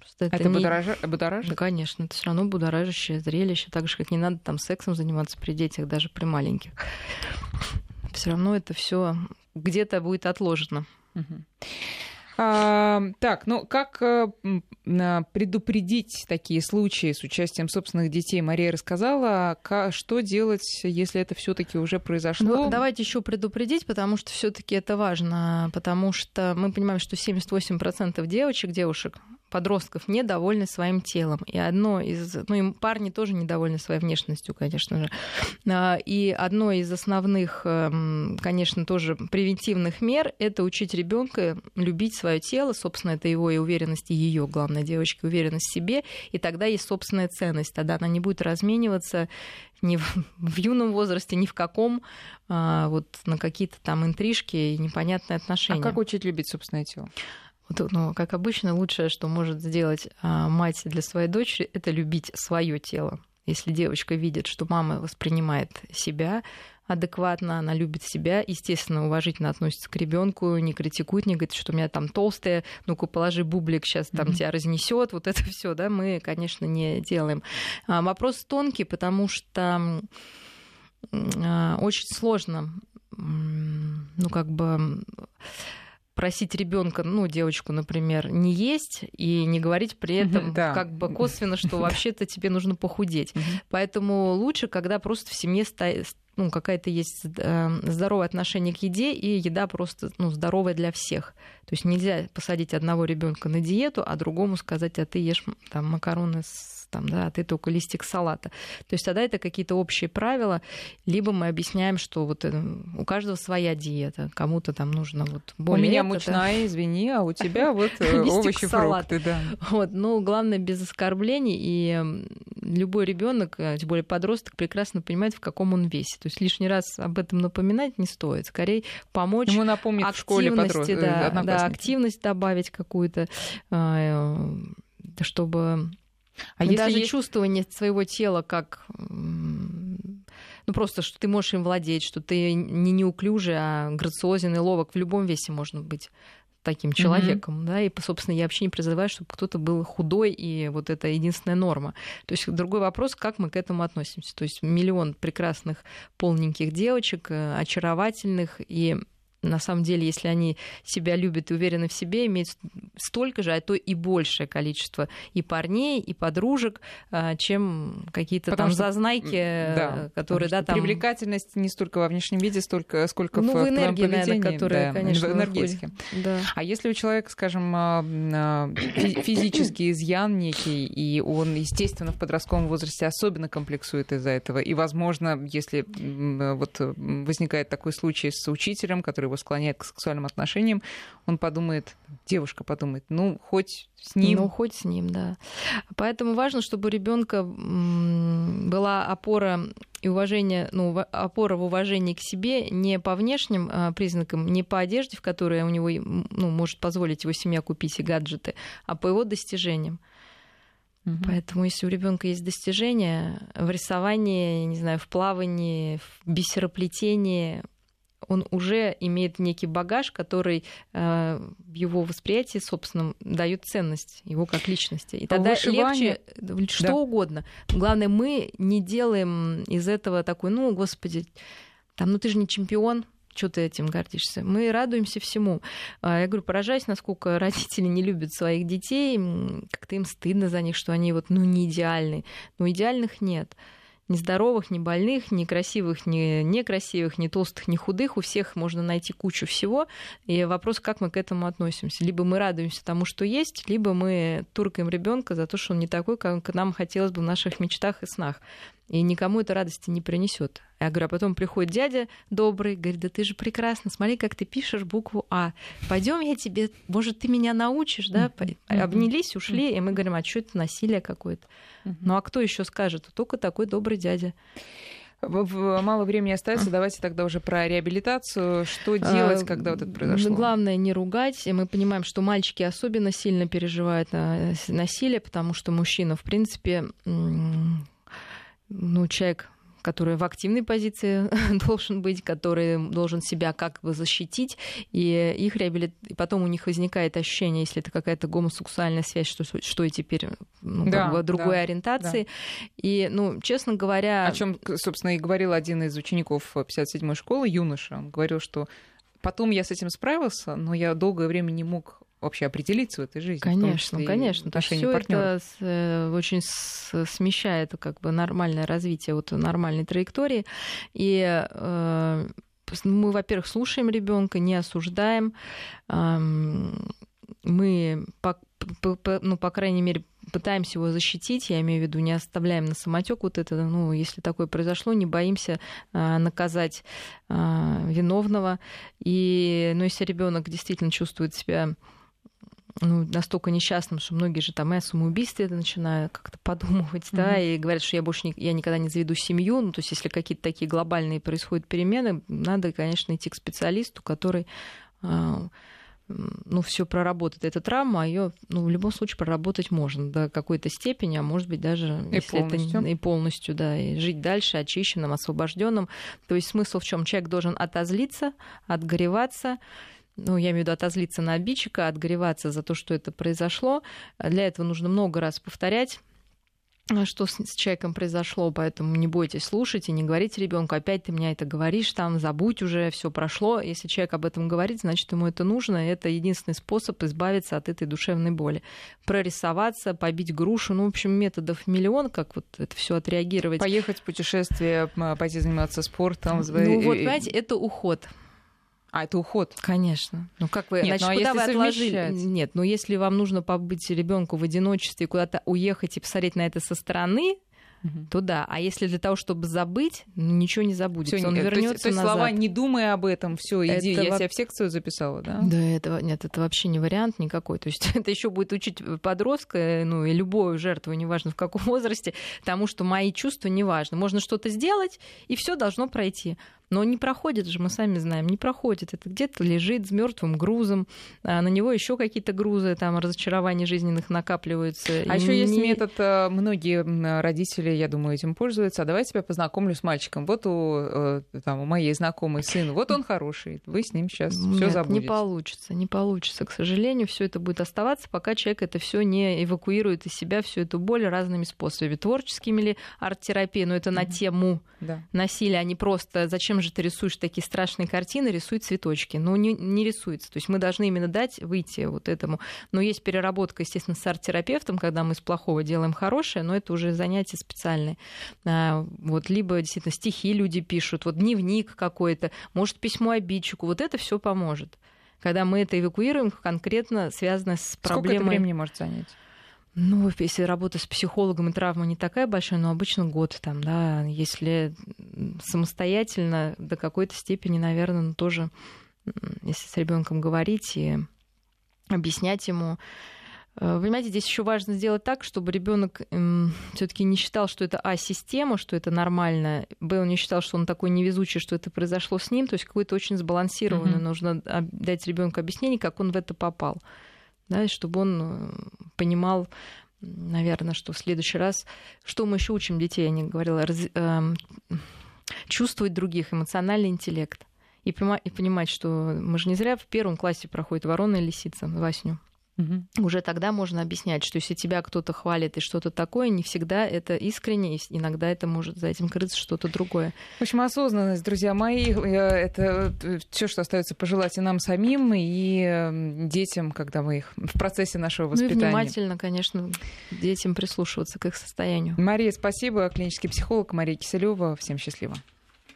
Просто это, это не... будоража... будоражит? Да, конечно, это все равно будоражащее зрелище, так же, как не надо там сексом заниматься при детях, даже при маленьких. Все равно это все где-то будет отложено. Угу. А, так, ну как а, предупредить такие случаи с участием собственных детей? Мария рассказала, что делать, если это все-таки уже произошло? Ну, давайте еще предупредить, потому что все-таки это важно, потому что мы понимаем, что 78% девочек, девушек подростков недовольны своим телом. И одно из... Ну, и парни тоже недовольны своей внешностью, конечно же. А, и одно из основных, эм, конечно, тоже превентивных мер — это учить ребенка любить свое тело. Собственно, это его и уверенность, и ее, главное, девочки, уверенность в себе. И тогда есть собственная ценность. Тогда она не будет размениваться ни в, в юном возрасте, ни в каком, а, вот на какие-то там интрижки и непонятные отношения. А как учить любить собственное тело? Ну, как обычно, лучшее, что может сделать а, мать для своей дочери, это любить свое тело. Если девочка видит, что мама воспринимает себя адекватно, она любит себя, естественно, уважительно относится к ребенку, не критикует, не говорит, что у меня там толстая, ну-ка положи бублик, сейчас там mm-hmm. тебя разнесет, вот это все, да, мы, конечно, не делаем. А, вопрос тонкий, потому что а, очень сложно, ну, как бы просить ребенка, ну, девочку, например, не есть и не говорить при этом да. как бы косвенно, что вообще-то тебе нужно похудеть. Поэтому лучше, когда просто в семье ну, какая-то есть э, здоровое отношение к еде, и еда просто ну, здоровая для всех. То есть нельзя посадить одного ребенка на диету, а другому сказать, а ты ешь там макароны с там, да, а ты только листик салата. То есть тогда это какие-то общие правила, либо мы объясняем, что вот э, у каждого своя диета, кому-то там нужно вот более... У меня мучная, извини, а у тебя вот э, овощи, фрукты, да. Вот, но главное без оскорблений, и любой ребенок, тем более подросток, прекрасно понимает, в каком он весе. То есть лишний раз об этом напоминать не стоит. Скорее помочь Ему напомнить в школе подрост... да, да, активность добавить какую-то, а, э, чтобы а если даже есть... чувствование своего тела как ну просто, что ты можешь им владеть, что ты не неуклюжий, а грациозен и ловок в любом весе можно быть таким человеком, mm-hmm. да, и, собственно, я вообще не призываю, чтобы кто-то был худой, и вот это единственная норма. То есть другой вопрос, как мы к этому относимся. То есть миллион прекрасных полненьких девочек, э, очаровательных, и на самом деле, если они себя любят и уверены в себе, имеют столько же, а то и большее количество и парней, и подружек, а, чем какие-то там что, зазнайки, да, которые, да, там... Привлекательность не столько во внешнем виде, столько, сколько ну, в, в энергии, наверное, которая, да, конечно, в энергетике. Да. А если у человека, скажем, а, а, физический изъян некий, и он, естественно, в подростковом возрасте особенно комплексует из-за этого, и, возможно, если вот возникает такой случай с учителем, который его склоняет к сексуальным отношениям, он подумает, девушка подумает, ну, хоть с ним. Ну, хоть с ним, да. Поэтому важно, чтобы у ребенка была опора и уважение, ну, опора в уважении к себе не по внешним а, признакам, не по одежде, в которой у него ну, может позволить его семья купить и гаджеты, а по его достижениям. Угу. Поэтому, если у ребенка есть достижения в рисовании, не знаю, в плавании, в бисероплетении, он уже имеет некий багаж, который э, в его восприятии, собственно, дает ценность его как личности. И тогда легче что да. угодно. Главное, мы не делаем из этого такой, ну, господи, там, ну ты же не чемпион, что ты этим гордишься? Мы радуемся всему. А, я говорю, поражаюсь, насколько родители не любят своих детей, как-то им стыдно за них, что они вот, ну, не идеальны. Но идеальных нет ни здоровых, ни больных, ни красивых, ни некрасивых, ни толстых, ни худых. У всех можно найти кучу всего. И вопрос, как мы к этому относимся. Либо мы радуемся тому, что есть, либо мы туркаем ребенка за то, что он не такой, как нам хотелось бы в наших мечтах и снах. И никому это радости не принесет. Я говорю, а потом приходит дядя добрый, говорит, да ты же прекрасно, смотри, как ты пишешь букву А. Пойдем я тебе, может, ты меня научишь, да? Обнялись, ушли, и мы говорим, а что это насилие какое-то? Ну а кто еще скажет? Только такой добрый дядя. Мало времени остается, давайте тогда уже про реабилитацию. Что делать, когда вот это произошло? Главное не ругать. И мы понимаем, что мальчики особенно сильно переживают насилие, потому что мужчина, в принципе, ну, человек который в активной позиции должен быть, который должен себя как бы защитить, и их реабилит... и потом у них возникает ощущение, если это какая-то гомосексуальная связь, что, что и теперь ну, да, как бы другой да, ориентации. Да. И, ну, честно говоря... О чем, собственно, и говорил один из учеников 57-й школы, юноша. Он говорил, что потом я с этим справился, но я долгое время не мог вообще определиться в этой жизни. Конечно, конечно. То все это э, очень смещает как бы нормальное развитие вот нормальной траектории. И э, мы, во-первых, слушаем ребенка, не осуждаем. Мы, по, по, ну, по крайней мере, пытаемся его защитить, я имею в виду, не оставляем на самотек вот это, ну, если такое произошло, не боимся а, наказать а, виновного. И, ну, если ребенок действительно чувствует себя ну, настолько несчастным, что многие же там и о самоубийстве начинают как-то подумывать, mm-hmm. да, и говорят, что я больше не, я никогда не заведу семью. Ну, то есть, если какие-то такие глобальные происходят перемены, надо, конечно, идти к специалисту, который а, ну, все проработает эту травму, а ее ну, в любом случае проработать можно до какой-то степени, а может быть даже и если полностью. это и полностью, да, и жить дальше очищенным, освобожденным. То есть смысл в чем? Человек должен отозлиться, отгореваться, ну, я имею в виду отозлиться на обидчика, отгореваться за то, что это произошло. Для этого нужно много раз повторять что с, с человеком произошло, поэтому не бойтесь слушать и не говорите ребенку, опять ты меня это говоришь, там забудь уже, все прошло. Если человек об этом говорит, значит ему это нужно, это единственный способ избавиться от этой душевной боли. Прорисоваться, побить грушу, ну, в общем, методов миллион, как вот это все отреагировать. Поехать в путешествие, пойти заниматься спортом. Ну, вот, понимаете, это уход. А, это уход. Конечно. Ну как вы, Нет, значит, ну, а куда вы отложили? Совмещать? Нет, но ну, если вам нужно побыть ребенку в одиночестве, куда-то уехать и посмотреть на это со стороны, угу. то да. А если для того, чтобы забыть, ну, ничего не забудется. Всё, Он вернется то есть, то есть назад. слова «не думай об этом», все, иди, это я во... тебя в секцию записала, да? Да, это, нет, это вообще не вариант никакой. То есть это еще будет учить подростка, ну и любую жертву, неважно в каком возрасте, тому, что мои чувства не важны. Можно что-то сделать, и все должно пройти. Но не проходит же, мы сами знаем, не проходит. Это где-то лежит с мертвым грузом, а на него еще какие-то грузы, там разочарований жизненных накапливаются. А еще не... есть метод, э, многие родители, я думаю, этим пользуются. А давай тебя познакомлю с мальчиком. Вот у, э, там, у моей знакомой сын, вот он хороший, вы с ним сейчас все забудете. Не получится, не получится. К сожалению, все это будет оставаться, пока человек это все не эвакуирует из себя, всю эту боль разными способами. Творческими ли арт-терапией, но это mm-hmm. на тему да. насилия, а не просто зачем же ты рисуешь такие страшные картины, рисуй цветочки. Но не, не рисуется. То есть мы должны именно дать выйти вот этому. Но есть переработка, естественно, с арт-терапевтом, когда мы из плохого делаем хорошее, но это уже занятие специальное. А, вот, либо действительно стихи люди пишут, вот дневник какой-то, может, письмо обидчику. Вот это все поможет когда мы это эвакуируем, конкретно связано с проблемой. Сколько это времени может занять? Ну, если работа с психологом и травма не такая большая, но обычно год там, да. Если самостоятельно до какой-то степени, наверное, ну, тоже, если с ребенком говорить и объяснять ему, э, вы понимаете, здесь еще важно сделать так, чтобы ребенок все-таки не считал, что это А система, что это нормально, Б он не считал, что он такой невезучий, что это произошло с ним, то есть какой-то очень сбалансированный, mm-hmm. нужно дать ребенку объяснение, как он в это попал да, чтобы он э, понимал, наверное, что в следующий раз, что мы еще учим детей, я не говорила, раз, э, чувствовать других, эмоциональный интеллект. И понимать, что мы же не зря в первом классе проходит ворона и лисица, Васню. Угу. Уже тогда можно объяснять, что если тебя кто-то хвалит и что-то такое, не всегда это искренне, иногда это может за этим крыться что-то другое. В общем, осознанность, друзья мои, это э, все, что остается пожелать и нам самим, и детям, когда мы их в процессе нашего воспитания. Ну и внимательно, конечно, детям прислушиваться к их состоянию. Мария, спасибо. Клинический психолог Мария Киселева. Всем счастливо.